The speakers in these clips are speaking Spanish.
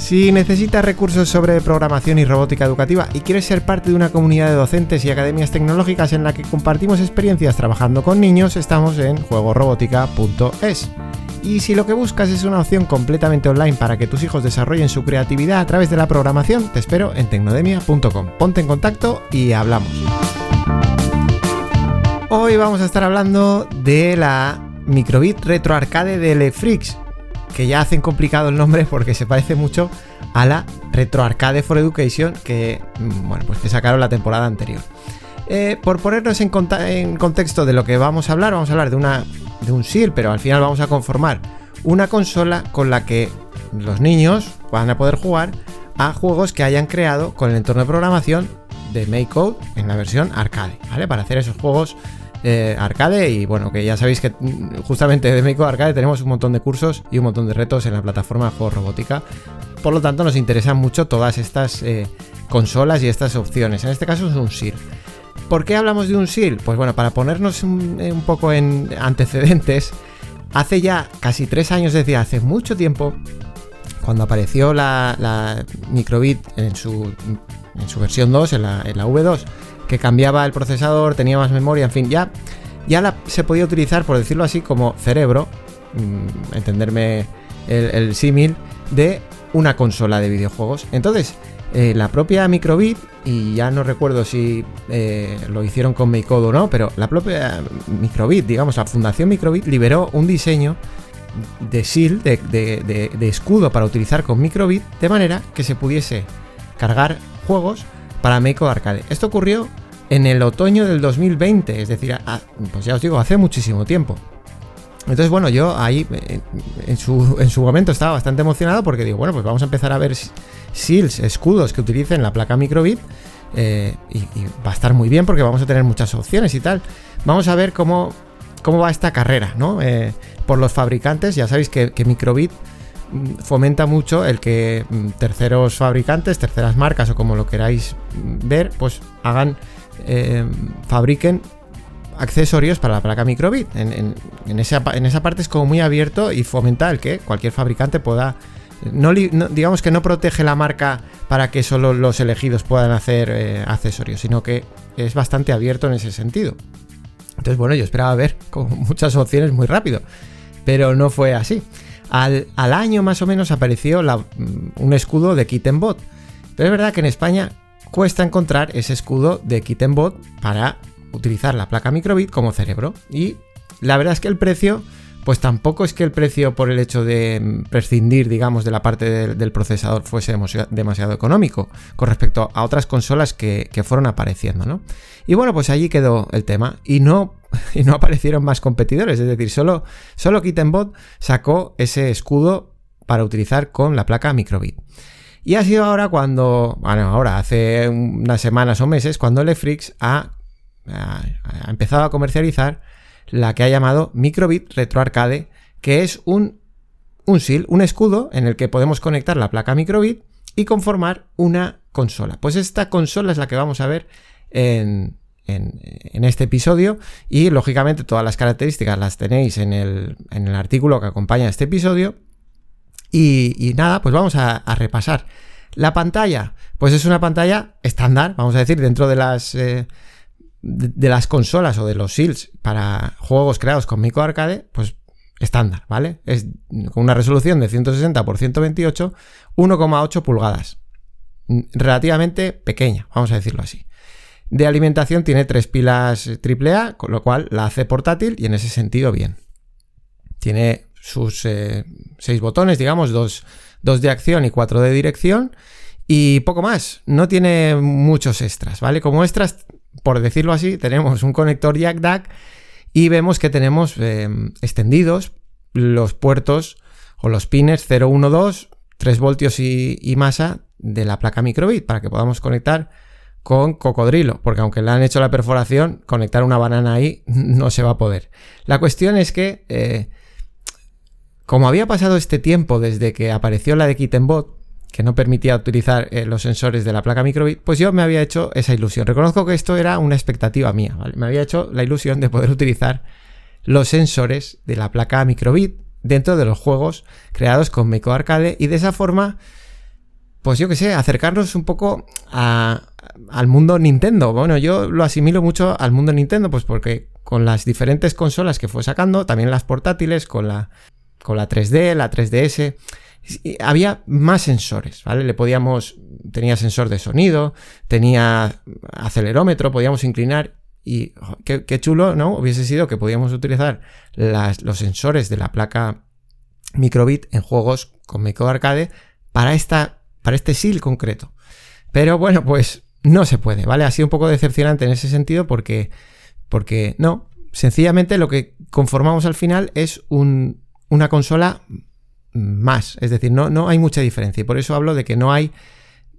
Si necesitas recursos sobre programación y robótica educativa y quieres ser parte de una comunidad de docentes y academias tecnológicas en la que compartimos experiencias trabajando con niños, estamos en juegorobótica.es. Y si lo que buscas es una opción completamente online para que tus hijos desarrollen su creatividad a través de la programación, te espero en tecnodemia.com. Ponte en contacto y hablamos. Hoy vamos a estar hablando de la Microbit Retro Arcade de Lefrix, que ya hacen complicado el nombre porque se parece mucho a la Retro Arcade for Education que, mm, bueno, pues sacaron la temporada anterior. Eh, por ponernos en, contexto de lo que vamos a hablar, vamos a hablar de una de un SIL, pero al final vamos a conformar una consola con la que los niños van a poder jugar a juegos que hayan creado con el entorno de programación de MakeCode en la versión arcade, ¿vale? Para hacer esos juegos eh, arcade y bueno, que ya sabéis que mm, justamente de MakeCode Arcade tenemos un montón de cursos y un montón de retos en la plataforma de juegos robótica. Por lo tanto, nos interesan mucho todas estas eh, consolas y estas opciones. En este caso es un SIL. ¿Por qué hablamos de un SIL? Pues bueno, para ponernos un, eh, poco en antecedentes, hace ya casi tres años, es decir, hace mucho tiempo, cuando apareció la, Microbit en su, en su versión 2, en la, V2, que cambiaba el procesador, tenía más memoria, en fin, ya, ya se podía utilizar, por decirlo así, como cerebro, mm, entenderme el, símil, de una consola de videojuegos. Entonces, eh, la propia Microbit, y ya no recuerdo si eh, lo hicieron con MakeCode o no, pero la propia Microbit, digamos, la Fundación Microbit liberó un diseño de shield, de, escudo para utilizar con Microbit, de manera que se pudiese cargar juegos para MakeCode Arcade. Esto ocurrió en el otoño del 2020, es decir, pues ya os digo, hace muchísimo tiempo. Entonces, bueno, yo ahí en su, en su momento estaba bastante emocionado porque digo, bueno, pues vamos a empezar a ver seals, escudos que utilicen la placa microbit. Eh, y, va a estar muy bien porque vamos a tener muchas opciones y tal. Vamos a ver cómo, cómo va esta carrera, ¿no? Eh, por los fabricantes, ya sabéis que, microbit mm, fomenta mucho el que mm, terceros fabricantes, terceras marcas o como lo queráis mm, ver, pues hagan, eh, fabriquen accesorios para la placa microbit. En, esa, en, esa, parte es como muy abierto y fomenta el que cualquier fabricante pueda no, digamos que no protege la marca para que solo los elegidos puedan hacer eh, accesorios, sino que es bastante abierto en ese sentido. Entonces, bueno, yo esperaba ver con muchas opciones muy rápido, pero no fue así. Al, año más o menos apareció mm, un escudo de Kittenbot, pero es verdad que en España cuesta encontrar ese escudo de Kittenbot para utilizar la placa microbit como cerebro. Y la verdad es que el precio pues tampoco es que el precio por el hecho de prescindir, digamos, de la parte del, procesador fuese demasiado, económico con respecto a otras consolas que, fueron apareciendo, ¿no? Y bueno, pues allí quedó el tema y no, y no aparecieron más competidores, es decir, solo, solo Kittenbot sacó ese escudo para utilizar con la placa microbit. Y ha sido ahora cuando, bueno, ahora hace unas semanas o meses, cuando Lefrix ha, ha empezado a comercializar la que ha llamado Microbit Retro Arcade, que es un, un SIL, un escudo en el que podemos conectar la placa Microbit y conformar una consola. Pues esta consola es la que vamos a ver en, en, este episodio y lógicamente todas las características las tenéis en el, en el artículo que acompaña este episodio. Y, nada, pues vamos a, repasar. La pantalla, pues es una pantalla estándar, vamos a decir, dentro de las... Eh, de, las consolas o de los SILs para juegos creados con micro arcade, pues estándar, ¿vale? Es con una resolución de 160 x 128, 1,8 pulgadas. Relativamente pequeña, vamos a decirlo así. De alimentación tiene tres pilas AAA, con lo cual la hace portátil y en ese sentido bien. Tiene sus eh, seis botones, digamos, dos, dos de acción y cuatro de dirección. Y poco más, no tiene muchos extras, ¿vale? Como extras por decirlo así, tenemos un conector jack DAC y vemos que tenemos em, extendidos los puertos o los pines 012, 3 voltios y, masa de la placa microbit para que podamos conectar con cocodrilo, porque aunque le han hecho la perforación, conectar una banana ahí no se va a poder. La cuestión es que, eh, como había pasado este tiempo desde que apareció la de Kittenbot, que no permitía utilizar eh, los sensores de la placa microbit, pues yo me había hecho esa ilusión. Reconozco que esto era una expectativa mía, Me había hecho la ilusión de poder utilizar los sensores de la placa microbit dentro de los juegos creados con Meco Arcade y de esa forma, pues yo que sé, acercarnos un poco al mundo Nintendo. Bueno, yo lo asimilo mucho al mundo Nintendo, pues porque con las diferentes consolas que fue sacando, también las portátiles, con la, con la 3D, la 3DS, había más sensores, ¿vale? Le podíamos, tenía sensor de sonido, tenía acelerómetro, podíamos inclinar y qué, chulo, ¿no? Hubiese sido que podíamos utilizar los sensores de la placa microbit en juegos con Micro Arcade para, esta, para este SIL concreto. Pero bueno, pues no se puede, ¿vale? Ha sido un poco decepcionante en ese sentido porque, porque no, sencillamente lo que conformamos al final es una consola más. Es decir, no, no hay mucha diferencia. Y por eso hablo de que no hay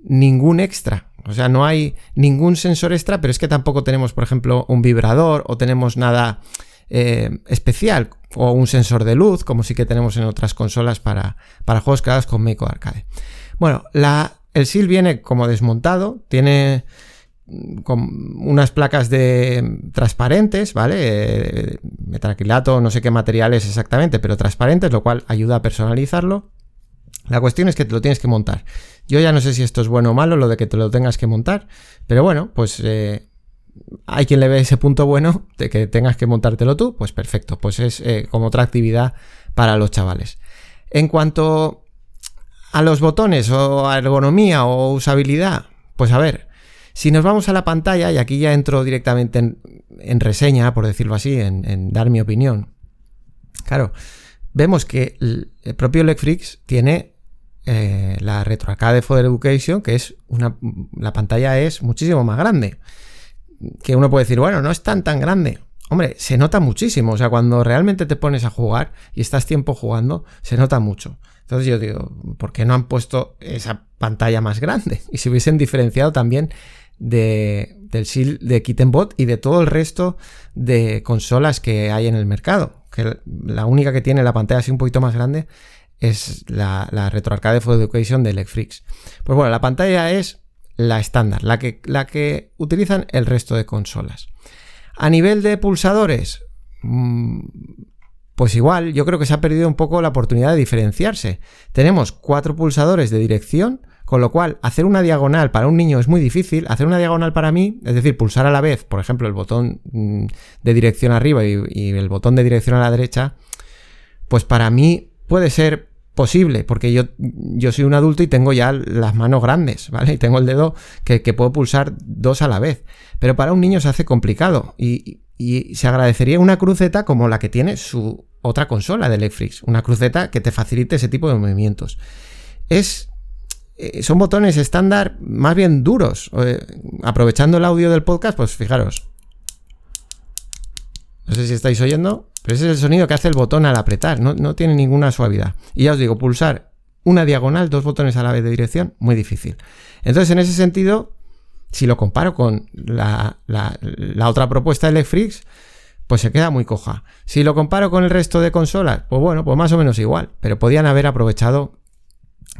ningún extra. O sea, no hay ningún sensor extra, pero es que tampoco tenemos, por ejemplo, un vibrador o tenemos nada eh, especial o un sensor de luz, como sí que tenemos en otras consolas para, para juegos creados con Meiko Arcade. Bueno, la, el SIL viene como desmontado, tiene con unas placas de transparentes, ¿vale? Eh, metacrilato, no sé qué materiales exactamente, pero transparentes, lo cual ayuda a personalizarlo. La cuestión es que te lo tienes que montar. Yo ya no sé si esto es bueno o malo, lo de que te lo tengas que montar, pero bueno, pues eh, hay quien le ve ese punto bueno de que tengas que montártelo tú, pues perfecto, pues es eh, como otra actividad para los chavales. En cuanto a los botones o a ergonomía o usabilidad, pues a ver, si nos vamos a la pantalla, y aquí ya entro directamente en, reseña, por decirlo así, en, dar mi opinión. Claro, vemos que el, propio Lecfrix tiene eh, la RetroArcade for Education, que es una. La pantalla es muchísimo más grande. Que uno puede decir, bueno, no es tan tan grande. Hombre, se nota muchísimo. O sea, cuando realmente te pones a jugar y estás tiempo jugando, se nota mucho. Entonces yo digo, ¿por qué no han puesto esa pantalla más grande? Y si hubiesen diferenciado también de, del SIL de Kittenbot y de todo el resto de consolas que hay en el mercado. Que la única que tiene la pantalla así un poquito más grande es la, la RetroArcade for Education de Electrix. Pues bueno, la pantalla es la estándar, la que, la que utilizan el resto de consolas. A nivel de pulsadores, mm, pues igual, yo creo que se ha perdido un poco la oportunidad de diferenciarse. Tenemos cuatro pulsadores de dirección, con lo cual, hacer una diagonal para un niño es muy difícil. Hacer una diagonal para mí, es decir, pulsar a la vez, por ejemplo, el botón mm, de dirección arriba y, el botón de dirección a la derecha, pues para mí puede ser posible, porque yo, yo soy un adulto y tengo ya las manos grandes, ¿vale? Y tengo el dedo que, puedo pulsar dos a la vez. Pero para un niño se hace complicado y, y se agradecería una cruceta como la que tiene su otra consola de Netflix, una cruceta que te facilite ese tipo de movimientos. Es eh, son botones estándar más bien duros. Eh, aprovechando el audio del podcast, pues fijaros. No sé si estáis oyendo, pero ese es el sonido que hace el botón al apretar. No, tiene ninguna suavidad. Y ya os digo, pulsar una diagonal, dos botones a la vez de dirección, muy difícil. Entonces, en ese sentido, si lo comparo con la, otra propuesta de Electrix, pues se queda muy coja. Si lo comparo con el resto de consolas, pues bueno, pues más o menos igual, pero podían haber aprovechado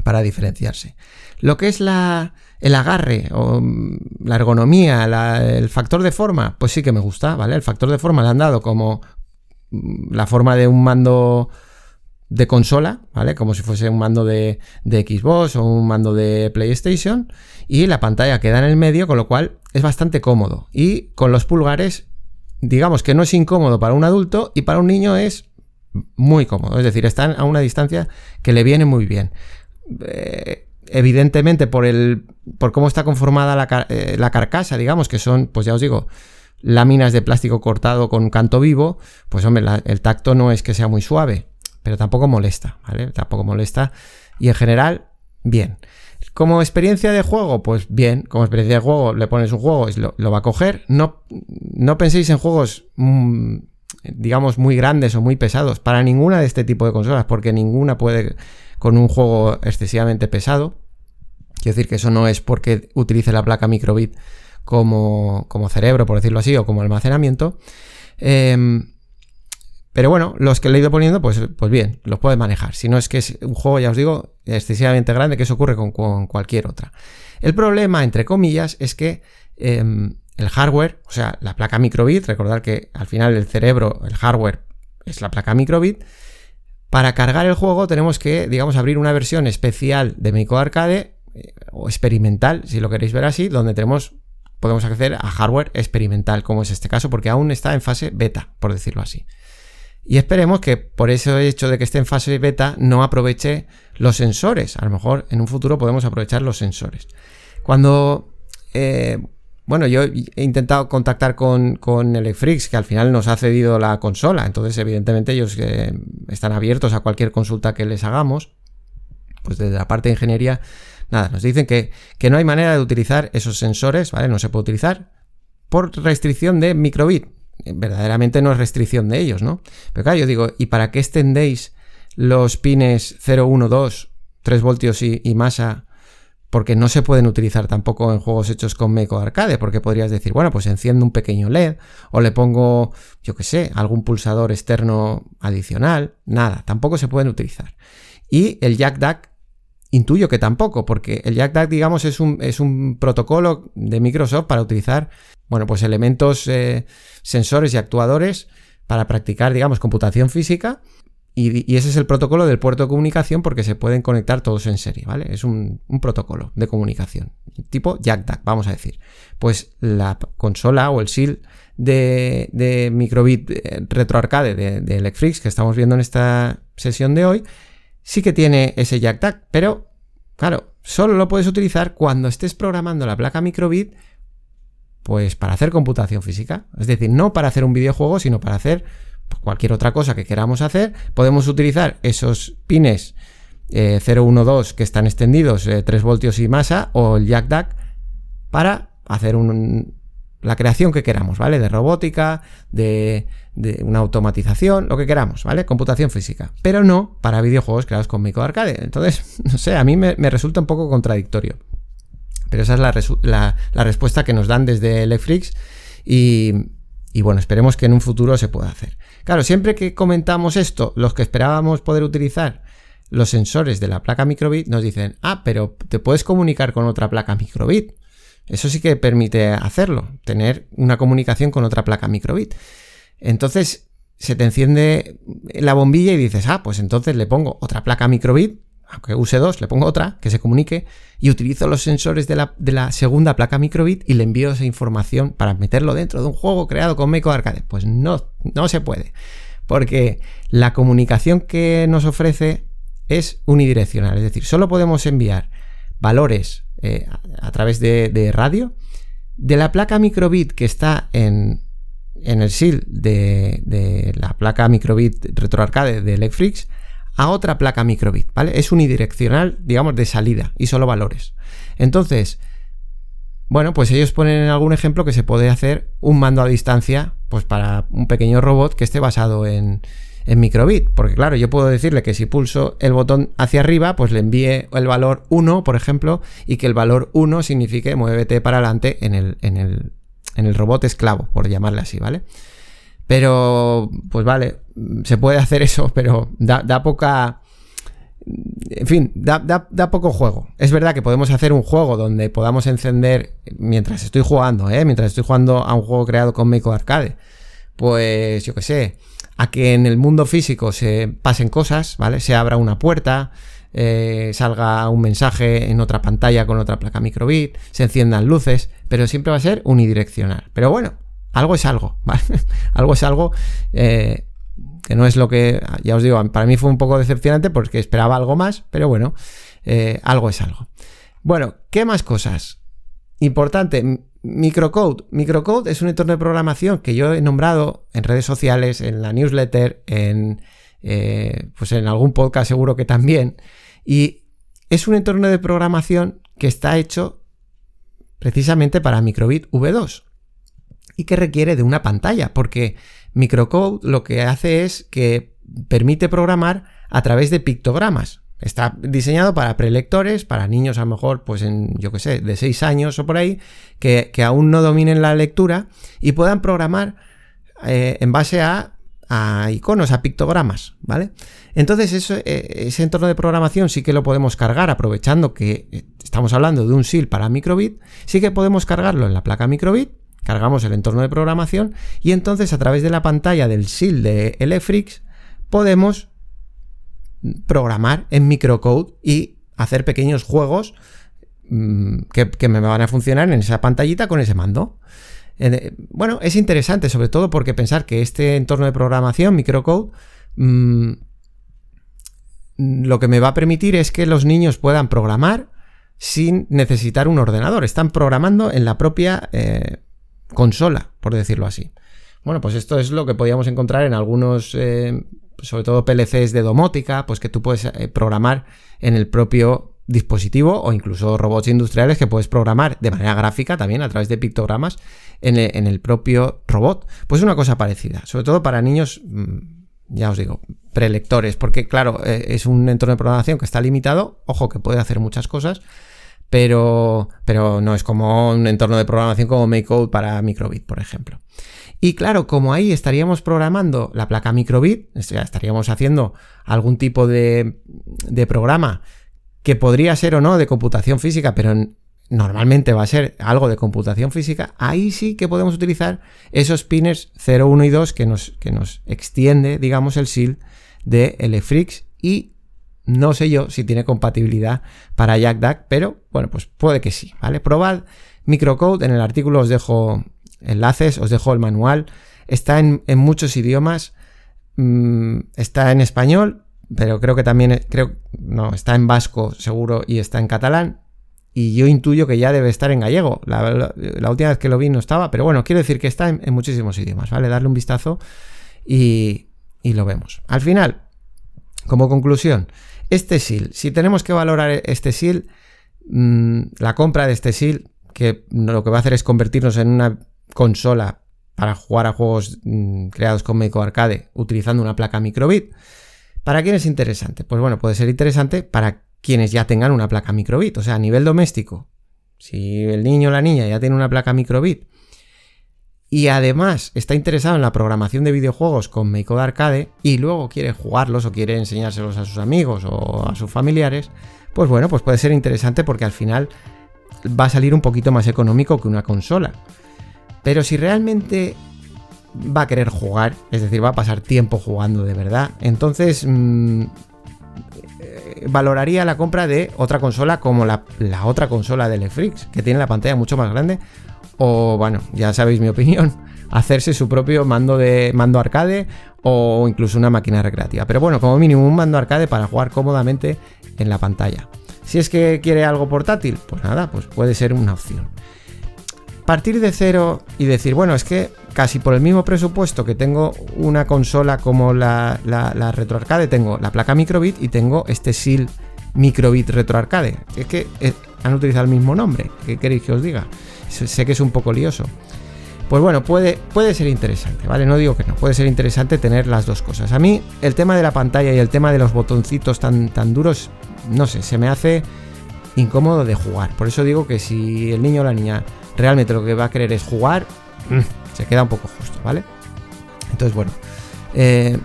para diferenciarse. Lo que es el agarre o mm, la ergonomía, el factor de forma, pues sí que me gusta, ¿vale? El factor de forma le han dado como mm, la forma de un mando de consola, ¿vale? Como si fuese un mando de, Xbox o un mando de PlayStation. Y la pantalla queda en el medio, con lo cual es bastante cómodo. Y con los pulgares, digamos que no es incómodo para un adulto y para un niño es muy cómodo. Es decir, están a una distancia que le viene muy bien. Eh, evidentemente por el por cómo está conformada la, eh, la, carcasa, digamos, que son, pues ya os digo, láminas de plástico cortado con canto vivo, pues hombre, el tacto no es que sea muy suave, pero tampoco molesta, ¿vale? Tampoco molesta y en general, bien. Como experiencia de juego, pues bien, como experiencia de juego le pones un juego y lo, va a coger. No, no penséis en juegos, mm, digamos, muy grandes o muy pesados para ninguna de este tipo de consolas, porque ninguna puede con un juego excesivamente pesado. Quiero decir que eso no es porque utilice la placa microbit como, como cerebro, por decirlo así, o como almacenamiento. Em, pero bueno, los que le he ido poniendo, pues, pues bien, los puedes manejar. Si no es que es un juego, ya os digo, excesivamente grande, que eso ocurre con, cualquier otra. El problema, entre comillas, es que em, el hardware, o sea, la placa microbit, recordad que al final el cerebro, el hardware, es la placa microbit. Para cargar el juego tenemos que, digamos, abrir una versión especial de Micro Arcade eh, o experimental, si lo queréis ver así, donde tenemos podemos acceder a hardware experimental, como es este caso, porque aún está en fase beta, por decirlo así. Y esperemos que por ese hecho de que esté en fase beta no aproveche los sensores. A lo mejor en un futuro podemos aprovechar los sensores. Cuando, eh, bueno, yo he intentado contactar con, con Electrix, que al final nos ha cedido la consola. Entonces, evidentemente, ellos eh, están abiertos a cualquier consulta que les hagamos. Pues desde la parte de ingeniería Nada, nos dicen que, no hay manera de utilizar esos sensores, ¿vale? No se puede utilizar por restricción de microbit. Verdaderamente no es restricción de ellos, ¿no? Pero claro, yo digo, ¿y para qué extendéis los pines 0, 1, 2, 3 voltios y, masa? Porque no se pueden utilizar tampoco en juegos hechos con Meco Arcade, porque podrías decir, bueno, pues enciendo un pequeño LED o le pongo, yo qué sé, algún pulsador externo adicional. Nada, tampoco se pueden utilizar. Y el jack DAC Intuyo que tampoco, porque el JackDAC, digamos, es un, es un protocolo de Microsoft para utilizar, bueno, pues elementos, eh, sensores y actuadores para practicar, digamos, computación física. Y, ese es el protocolo del puerto de comunicación porque se pueden conectar todos en serie, ¿vale? Es un, protocolo de comunicación, tipo JackDAC, vamos a decir. Pues la consola o el SIL de, de microbit eh, retroarcade de, de Electrix que estamos viendo en esta sesión de hoy, sí que tiene ese jack pero claro, solo lo puedes utilizar cuando estés programando la placa microbit, pues para hacer computación física. Es decir, no para hacer un videojuego, sino para hacer cualquier otra cosa que queramos hacer. Podemos utilizar esos pines 012 eh, que están extendidos 3 eh, voltios y masa o el jack para hacer la creación que queramos, ¿vale? De robótica, de, una automatización, lo que queramos, ¿vale? Computación física. Pero no para videojuegos creados con micro arcade. Entonces, no sé, a mí me, resulta un poco contradictorio. Pero esa es la, respuesta que nos dan desde Electrix y bueno, esperemos que en un futuro se pueda hacer. Claro, siempre que comentamos esto, los que esperábamos poder utilizar los sensores de la placa microbit nos dicen, ah, pero te puedes comunicar con otra placa microbit. Eso sí que permite hacerlo, tener una comunicación con otra placa microbit. Entonces se te enciende la bombilla y dices, ah, pues entonces le pongo otra placa microbit, aunque use dos, le pongo otra que se comunique y utilizo los sensores de la, segunda placa microbit y le envío esa información para meterlo dentro de un juego creado con Meco Arcade. Pues no, no se puede. Porque la comunicación que nos ofrece es unidireccional. Es decir, solo podemos enviar valores eh, a, través de, radio de la placa microbit que está en, el SIL de, la placa microbit retroarcade de Electrix a otra placa microbit, ¿vale? Es unidireccional, digamos, de salida y solo valores. Entonces, bueno, pues ellos ponen en algún ejemplo que se puede hacer un mando a distancia, pues para un pequeño robot que esté basado en, en microbit. Porque claro, yo puedo decirle que si pulso el botón hacia arriba, pues le envíe el valor 1, por ejemplo, y que el valor 1 signifique muévete para adelante en el, en el, en el robot esclavo, por llamarle así, ¿vale? Pero, pues vale, se puede hacer eso, pero da, poca... En fin, da, poco juego. Es verdad que podemos hacer un juego donde podamos encender, mientras estoy jugando, ¿eh? mientras estoy jugando a un juego creado con Meco Arcade, pues yo qué sé, a que en el mundo físico se pasen cosas, ¿vale? Se abra una puerta, eh, salga un mensaje en otra pantalla con otra placa microbit, se enciendan luces, pero siempre va a ser unidireccional. Pero bueno, algo es algo, ¿vale? algo es algo eh, que no es lo que, ya os digo, para mí fue un poco decepcionante porque esperaba algo más, pero bueno, eh, algo es algo. Bueno, ¿qué más cosas? Importante, Microcode. Microcode es un entorno de programación que yo he nombrado en redes sociales, en la newsletter, en, eh, pues en algún podcast seguro que también. Y es un entorno de programación que está hecho precisamente para Microbit V2 y que requiere de una pantalla, porque Microcode lo que hace es que permite programar a través de pictogramas. Está diseñado para prelectores, para niños a lo mejor, pues en, yo que sé, de 6 años o por ahí, que, aún no dominen la lectura y puedan programar eh, en base a, iconos, a pictogramas, ¿vale? Entonces eh, ese entorno de programación sí que lo podemos cargar aprovechando que eh, estamos hablando de un SIL para microbit, sí que podemos cargarlo en la placa microbit, cargamos el entorno de programación y entonces a través de la pantalla del SIL de LFRIX podemos programar en microcode y hacer pequeños juegos mm, que, me van a funcionar en esa pantallita con ese mando. Eh, bueno, es interesante sobre todo porque pensar que este entorno de programación, microcode, mm, lo que me va a permitir es que los niños puedan programar sin necesitar un ordenador. Están programando en la propia eh, consola, por decirlo así. Bueno, pues esto es lo que podíamos encontrar en algunos eh, sobre todo PLCs de domótica, pues que tú puedes eh, programar en el propio dispositivo o incluso robots industriales que puedes programar de manera gráfica también a través de pictogramas en el, propio robot. Pues una cosa parecida, sobre todo para niños, mm, ya os digo, prelectores, porque claro, eh, es un entorno de programación que está limitado, ojo que puede hacer muchas cosas, pero, pero no es como un entorno de programación como MakeCode para microbit, por ejemplo. Y claro, como ahí estaríamos programando la placa microbit, estaríamos haciendo algún tipo de, programa que podría ser o no de computación física, pero normalmente va a ser algo de computación física, ahí sí que podemos utilizar esos pines 0, 1 y 2 que nos, que nos extiende, digamos, el SIL de LFRIX y no sé yo si tiene compatibilidad para JackDack, pero bueno, pues puede que sí, ¿vale? Probad microcode, en el artículo os dejo enlaces, os dejo el manual. Está en, muchos idiomas, mm, está en español, pero creo que también, creo, no, está en vasco seguro y está en catalán. Y yo intuyo que ya debe estar en gallego. La, última vez que lo vi no estaba, pero bueno, quiero decir que está en, muchísimos idiomas, ¿vale? Darle un vistazo y, y lo vemos. Al final, como conclusión, este SIL, si tenemos que valorar este SIL, mm, la compra de este SIL, que lo que va a hacer es convertirnos en una consola para jugar a juegos mm, creados con Meco Arcade utilizando una placa microbit. ¿Para quién es interesante? Pues bueno, puede ser interesante para quienes ya tengan una placa microbit, o sea, a nivel doméstico. Si el niño o la niña ya tiene una placa microbit y además está interesado en la programación de videojuegos con Meiko Arcade y luego quiere jugarlos o quiere enseñárselos a sus amigos o a sus familiares, pues bueno, pues puede ser interesante porque al final va a salir un poquito más económico que una consola. Pero si realmente va a querer jugar, es decir, va a pasar tiempo jugando de verdad, entonces mm, eh, valoraría la compra de otra consola como la, otra consola de Lefrix, que tiene la pantalla mucho más grande. O bueno, ya sabéis mi opinión, hacerse su propio mando de mando arcade o incluso una máquina recreativa. Pero bueno, como mínimo un mando arcade para jugar cómodamente en la pantalla. Si es que quiere algo portátil, pues nada, pues puede ser una opción partir de cero y decir, bueno, es que casi por el mismo presupuesto que tengo una consola como la, la, RetroArcade, tengo la placa Microbit y tengo este SIL Microbit RetroArcade. Es que eh, han utilizado el mismo nombre. ¿Qué queréis que os diga? Sé que es un poco lioso. Pues bueno, puede, puede ser interesante, ¿vale? No digo que no, puede ser interesante tener las dos cosas. A mí el tema de la pantalla y el tema de los botoncitos tan, tan duros, no sé, se me hace incómodo de jugar. Por eso digo que si el niño o la niña realmente lo que va a querer es jugar, mm. se queda un poco justo, ¿vale? Entonces, bueno. Eh,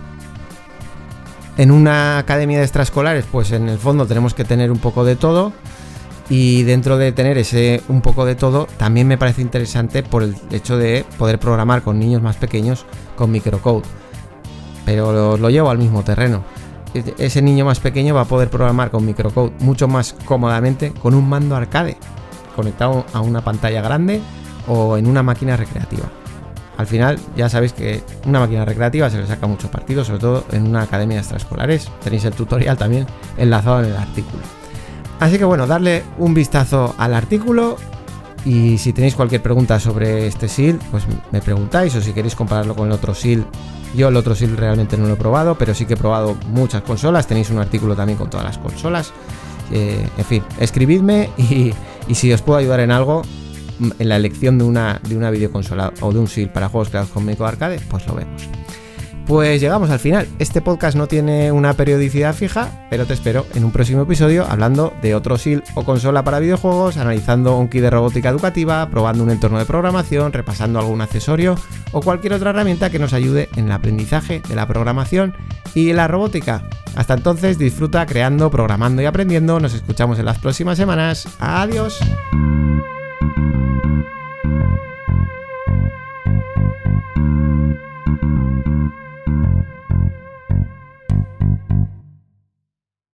en una academia de extraescolares, pues en el fondo tenemos que tener un poco de todo. Y dentro de tener ese un poco de todo, también me parece interesante por el hecho de poder programar con niños más pequeños con microcode. Pero lo, lo llevo al mismo terreno. Ese niño más pequeño va a poder programar con microcode mucho más cómodamente con un mando arcade conectado a una pantalla grande o en una máquina recreativa. Al final ya sabéis que una máquina recreativa se le saca mucho partido, sobre todo en una academia de extraescolares. Tenéis el tutorial también enlazado en el artículo. Así que bueno, darle un vistazo al artículo y si tenéis cualquier pregunta sobre este SIL, pues me preguntáis o si queréis compararlo con el otro SIL. Yo el otro SIL realmente no lo he probado, pero sí que he probado muchas consolas. Tenéis un artículo también con todas las consolas. Eh, en fin, escribidme y, si os puedo ayudar en algo, en la elección de una, de una videoconsola o de un SIL para juegos creados con Meco Arcade, pues lo vemos. Pues llegamos al final. Este podcast no tiene una periodicidad fija, pero te espero en un próximo episodio hablando de otro SIL o consola para videojuegos, analizando un kit de robótica educativa, probando un entorno de programación, repasando algún accesorio o cualquier otra herramienta que nos ayude en el aprendizaje de la programación y la robótica. Hasta entonces disfruta creando, programando y aprendiendo. Nos escuchamos en las próximas semanas. Adiós.